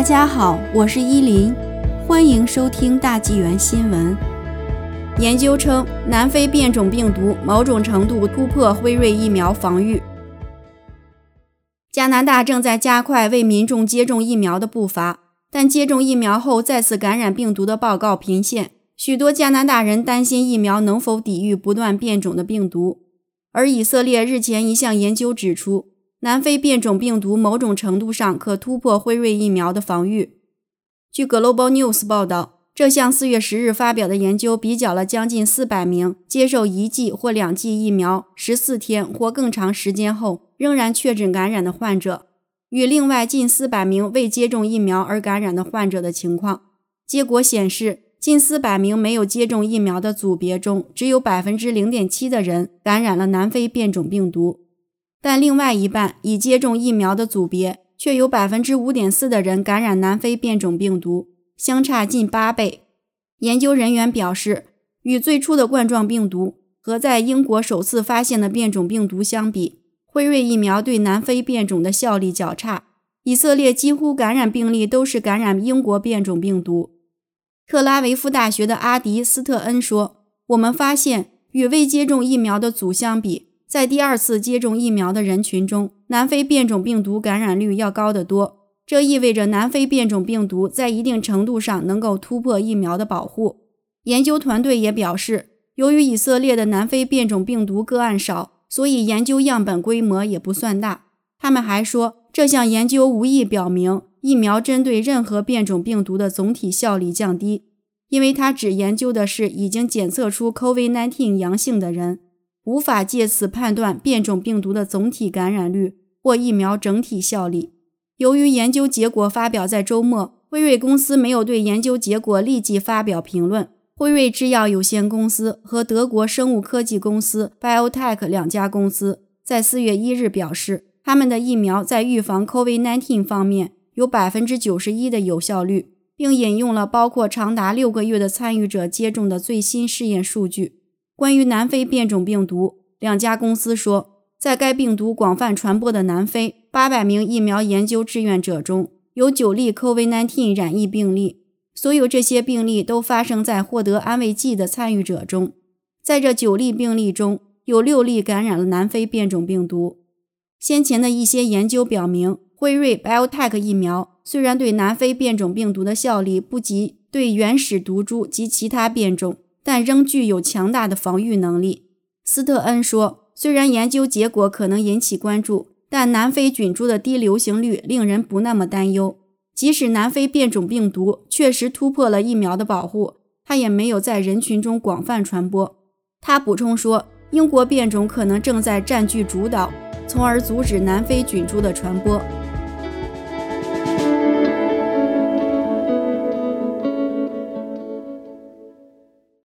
大家好，我是依林，欢迎收听大纪元新闻。研究称，南非变种病毒某种程度突破辉瑞疫苗防御。加拿大正在加快为民众接种疫苗的步伐，但接种疫苗后再次感染病毒的报告频现，许多加拿大人担心疫苗能否抵御不断变种的病毒。而以色列日前一项研究指出。南非变种病毒某种程度上可突破辉瑞疫苗的防御。据 Global News 报道，这项四月十日发表的研究比较了将近四百名接受一剂或两剂疫苗十四天或更长时间后仍然确诊感染的患者，与另外近四百名未接种疫苗而感染的患者的情况。结果显示，近四百名没有接种疫苗的组别中，只有百分之零点七的人感染了南非变种病毒。但另外一半已接种疫苗的组别，却有百分之五点四的人感染南非变种病毒，相差近八倍。研究人员表示，与最初的冠状病毒和在英国首次发现的变种病毒相比，辉瑞疫苗对南非变种的效力较差。以色列几乎感染病例都是感染英国变种病毒。特拉维夫大学的阿迪斯特恩说：“我们发现，与未接种疫苗的组相比。”在第二次接种疫苗的人群中，南非变种病毒感染率要高得多。这意味着南非变种病毒在一定程度上能够突破疫苗的保护。研究团队也表示，由于以色列的南非变种病毒个案少，所以研究样本规模也不算大。他们还说，这项研究无意表明疫苗针对任何变种病毒的总体效力降低，因为它只研究的是已经检测出 COVID-19 阳性的人。无法借此判断变种病毒的总体感染率或疫苗整体效力。由于研究结果发表在周末，辉瑞公司没有对研究结果立即发表评论。辉瑞制药有限公司和德国生物科技公司 BioTech 两家公司在四月一日表示，他们的疫苗在预防 COVID-19 方面有百分之九十一的有效率，并引用了包括长达六个月的参与者接种的最新试验数据。关于南非变种病毒，两家公司说，在该病毒广泛传播的南非，八百名疫苗研究志愿者中有九例 COVID-19 染疫病例。所有这些病例都发生在获得安慰剂的参与者中。在这九例病例中，有六例感染了南非变种病毒。先前的一些研究表明，辉瑞 BioTech 疫苗虽然对南非变种病毒的效力不及对原始毒株及其他变种。但仍具有强大的防御能力，斯特恩说。虽然研究结果可能引起关注，但南非菌株的低流行率令人不那么担忧。即使南非变种病毒确实突破了疫苗的保护，它也没有在人群中广泛传播。他补充说，英国变种可能正在占据主导，从而阻止南非菌株的传播。